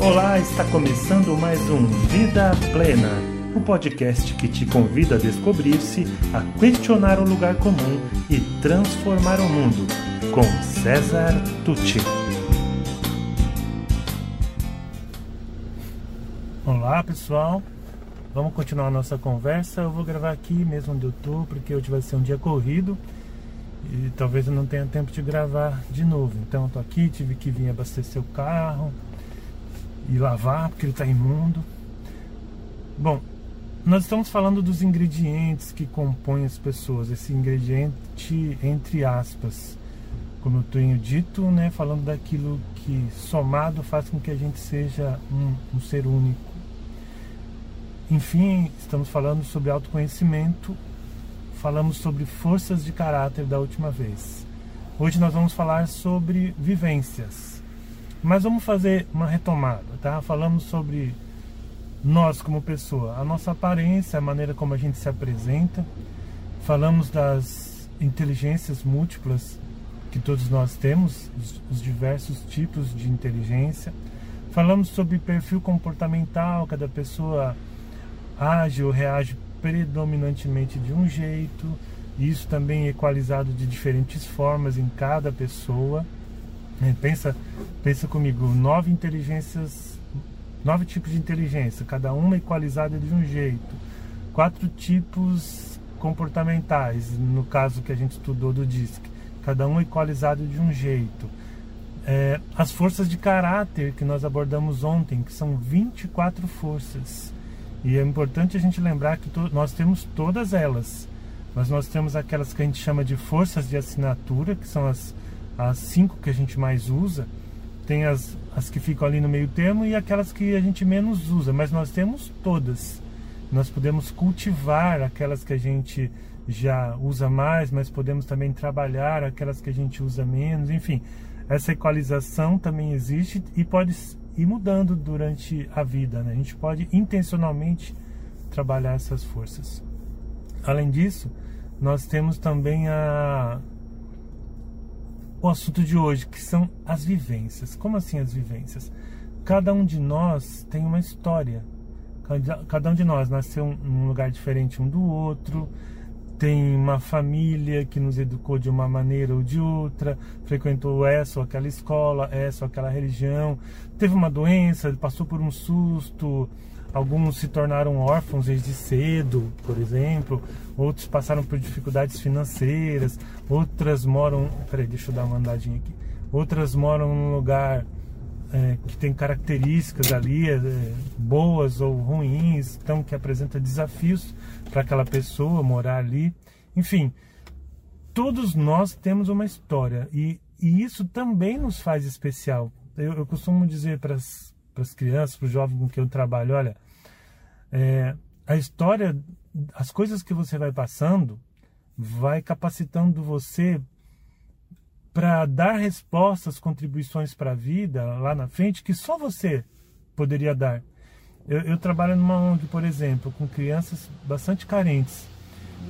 Olá, está começando mais um Vida Plena, o um podcast que te convida a descobrir-se, a questionar o lugar comum e transformar o mundo, com César Tucci. Olá, pessoal. Vamos continuar a nossa conversa. Eu vou gravar aqui mesmo onde eu tô, porque hoje vai ser um dia corrido e talvez eu não tenha tempo de gravar de novo. Então eu tô aqui, tive que vir abastecer o carro e lavar porque ele está imundo. Bom, nós estamos falando dos ingredientes que compõem as pessoas, esse ingrediente entre aspas, como eu tenho dito, né, falando daquilo que somado faz com que a gente seja um, um ser único. Enfim, estamos falando sobre autoconhecimento, falamos sobre forças de caráter da última vez. Hoje nós vamos falar sobre vivências. Mas vamos fazer uma retomada, tá? Falamos sobre nós como pessoa, a nossa aparência, a maneira como a gente se apresenta. Falamos das inteligências múltiplas que todos nós temos, os diversos tipos de inteligência. Falamos sobre perfil comportamental, cada pessoa age ou reage predominantemente de um jeito, isso também é equalizado de diferentes formas em cada pessoa. É, pensa, pensa comigo, nove inteligências, nove tipos de inteligência, cada uma equalizada de um jeito. Quatro tipos comportamentais, no caso que a gente estudou do DISC, cada um equalizado de um jeito. É, as forças de caráter que nós abordamos ontem, que são 24 forças. E é importante a gente lembrar que nós temos todas elas, mas nós temos aquelas que a gente chama de forças de assinatura, que são as as cinco que a gente mais usa, tem as, as que ficam ali no meio termo e aquelas que a gente menos usa, mas nós temos todas. Nós podemos cultivar aquelas que a gente já usa mais, mas podemos também trabalhar aquelas que a gente usa menos, enfim. Essa equalização também existe e pode ir mudando durante a vida. Né? A gente pode intencionalmente trabalhar essas forças. Além disso, nós temos também a o assunto de hoje, que são as vivências. Como assim as vivências? Cada um de nós tem uma história. Cada um de nós nasceu num lugar diferente um do outro, tem uma família que nos educou de uma maneira ou de outra, frequentou essa ou aquela escola, essa ou aquela religião, teve uma doença, passou por um susto, Alguns se tornaram órfãos desde cedo, por exemplo. Outros passaram por dificuldades financeiras. Outras moram. Peraí, deixa eu dar uma andadinha aqui. Outras moram num lugar é, que tem características ali é, boas ou ruins, então que apresenta desafios para aquela pessoa morar ali. Enfim, todos nós temos uma história e, e isso também nos faz especial. Eu, eu costumo dizer para as crianças, para os jovens com quem eu trabalho, olha, é, a história, as coisas que você vai passando, vai capacitando você para dar respostas, contribuições para a vida lá na frente que só você poderia dar. Eu, eu, trabalho numa ONG, por exemplo, com crianças bastante carentes.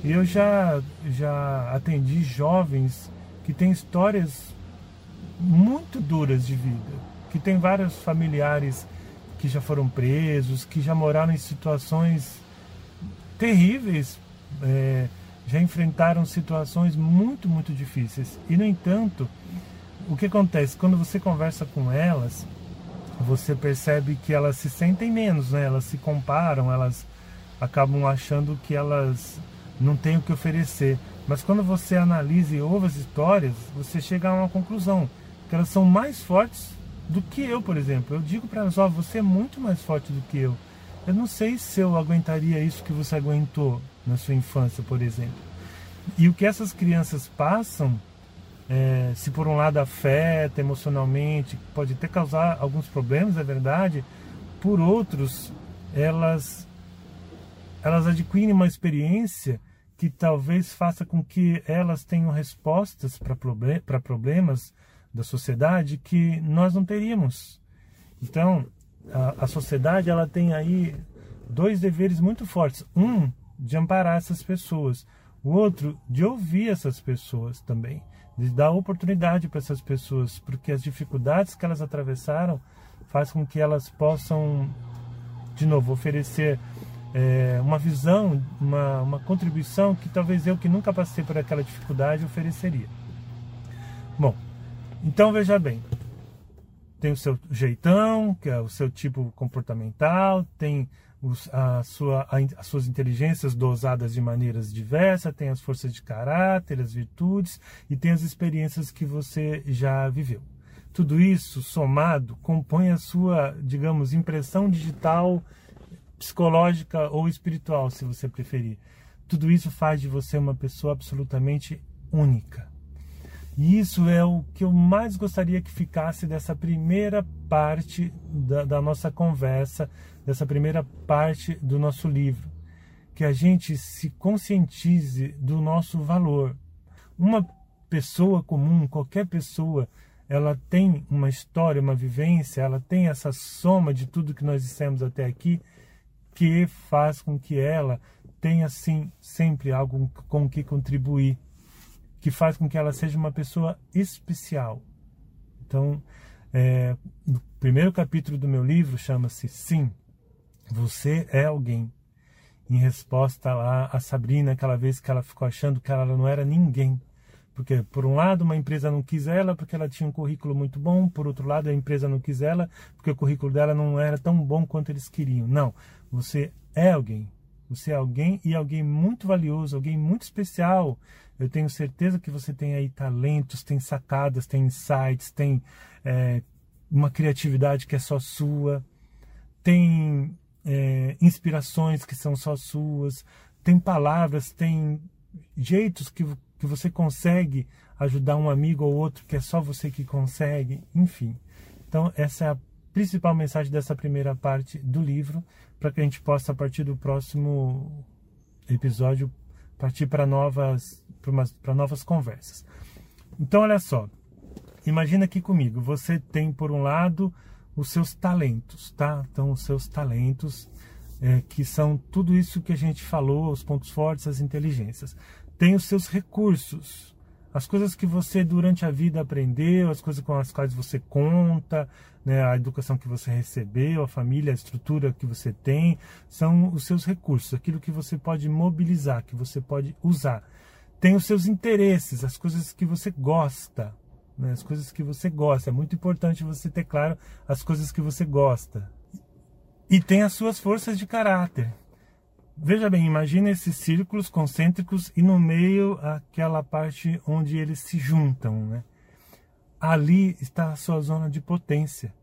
E eu já, já atendi jovens que têm histórias muito duras de vida que tem vários familiares que já foram presos, que já moraram em situações terríveis, é, já enfrentaram situações muito, muito difíceis. E, no entanto, o que acontece? Quando você conversa com elas, você percebe que elas se sentem menos, né? elas se comparam, elas acabam achando que elas não têm o que oferecer. Mas quando você analisa e ouve as histórias, você chega a uma conclusão, que elas são mais fortes do que eu, por exemplo. Eu digo para elas, ó, oh, você é muito mais forte do que eu. Eu não sei se eu aguentaria isso que você aguentou na sua infância, por exemplo. E o que essas crianças passam, é, se por um lado afeta emocionalmente, pode até causar alguns problemas, é verdade. Por outros, elas elas adquirem uma experiência que talvez faça com que elas tenham respostas para problem problemas da sociedade que nós não teríamos. Então, a, a sociedade ela tem aí dois deveres muito fortes. Um, de amparar essas pessoas. O outro, de ouvir essas pessoas também. De dar oportunidade para essas pessoas, porque as dificuldades que elas atravessaram faz com que elas possam, de novo, oferecer é, uma visão, uma, uma contribuição que talvez eu que nunca passei por aquela dificuldade ofereceria. Bom, então veja bem, tem o seu jeitão, que é o seu tipo comportamental, tem os, a sua, a, as suas inteligências dosadas de maneiras diversas, tem as forças de caráter, as virtudes e tem as experiências que você já viveu. Tudo isso somado compõe a sua, digamos, impressão digital, psicológica ou espiritual, se você preferir. Tudo isso faz de você uma pessoa absolutamente única. E isso é o que eu mais gostaria que ficasse dessa primeira parte da, da nossa conversa, dessa primeira parte do nosso livro. Que a gente se conscientize do nosso valor. Uma pessoa comum, qualquer pessoa, ela tem uma história, uma vivência, ela tem essa soma de tudo que nós dissemos até aqui, que faz com que ela tenha, sim, sempre algo com que contribuir que faz com que ela seja uma pessoa especial. Então, é, no primeiro capítulo do meu livro chama-se Sim, você é alguém. Em resposta lá a Sabrina, aquela vez que ela ficou achando que ela não era ninguém. Porque, por um lado, uma empresa não quis ela porque ela tinha um currículo muito bom, por outro lado, a empresa não quis ela porque o currículo dela não era tão bom quanto eles queriam. Não, você é alguém. Você é alguém e alguém muito valioso, alguém muito especial. Eu tenho certeza que você tem aí talentos, tem sacadas, tem insights, tem é, uma criatividade que é só sua, tem é, inspirações que são só suas, tem palavras, tem jeitos que, que você consegue ajudar um amigo ou outro que é só você que consegue, enfim. Então, essa é a principal mensagem dessa primeira parte do livro, para que a gente possa, a partir do próximo episódio, partir para novas, para novas conversas. Então, olha só, imagina aqui comigo, você tem, por um lado, os seus talentos, tá? Então, os seus talentos, é, que são tudo isso que a gente falou, os pontos fortes, as inteligências. Tem os seus recursos, as coisas que você durante a vida aprendeu, as coisas com as quais você conta, né, a educação que você recebeu, a família, a estrutura que você tem, são os seus recursos, aquilo que você pode mobilizar, que você pode usar. Tem os seus interesses, as coisas que você gosta, né, as coisas que você gosta. É muito importante você ter claro as coisas que você gosta. E tem as suas forças de caráter, Veja bem, imagine esses círculos concêntricos e no meio aquela parte onde eles se juntam. Né? Ali está a sua zona de potência.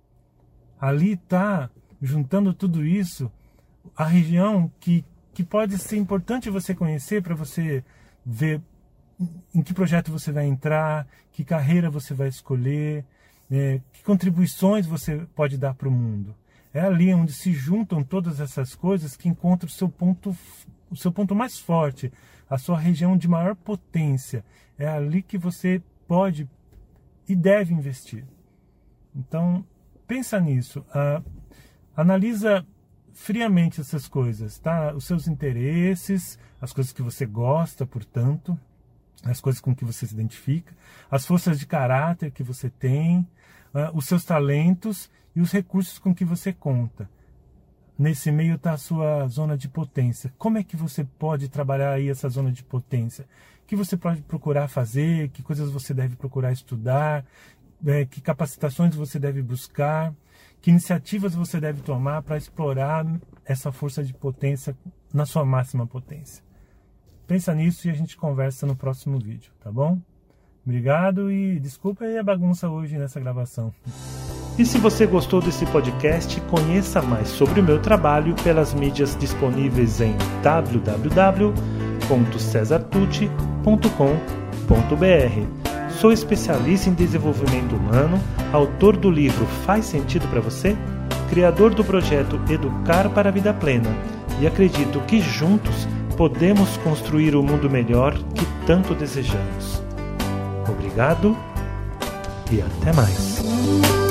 Ali está, juntando tudo isso, a região que, que pode ser importante você conhecer para você ver em que projeto você vai entrar, que carreira você vai escolher, né? que contribuições você pode dar para o mundo. É ali onde se juntam todas essas coisas que encontra o seu ponto, o seu ponto mais forte, a sua região de maior potência. É ali que você pode e deve investir. Então, pensa nisso. Ah, analisa friamente essas coisas, tá? Os seus interesses, as coisas que você gosta, portanto, as coisas com que você se identifica, as forças de caráter que você tem, uh, os seus talentos e os recursos com que você conta. Nesse meio está a sua zona de potência. Como é que você pode trabalhar aí essa zona de potência? O que você pode procurar fazer? Que coisas você deve procurar estudar? É, que capacitações você deve buscar? Que iniciativas você deve tomar para explorar essa força de potência na sua máxima potência? Pensa nisso e a gente conversa no próximo vídeo, tá bom? Obrigado e desculpa aí a bagunça hoje nessa gravação. E se você gostou desse podcast, conheça mais sobre o meu trabalho pelas mídias disponíveis em www.cesartucci.com.br. Sou especialista em desenvolvimento humano, autor do livro Faz Sentido para Você, criador do projeto Educar para a Vida Plena e acredito que juntos podemos construir o mundo melhor que tanto desejamos. Obrigado e até mais.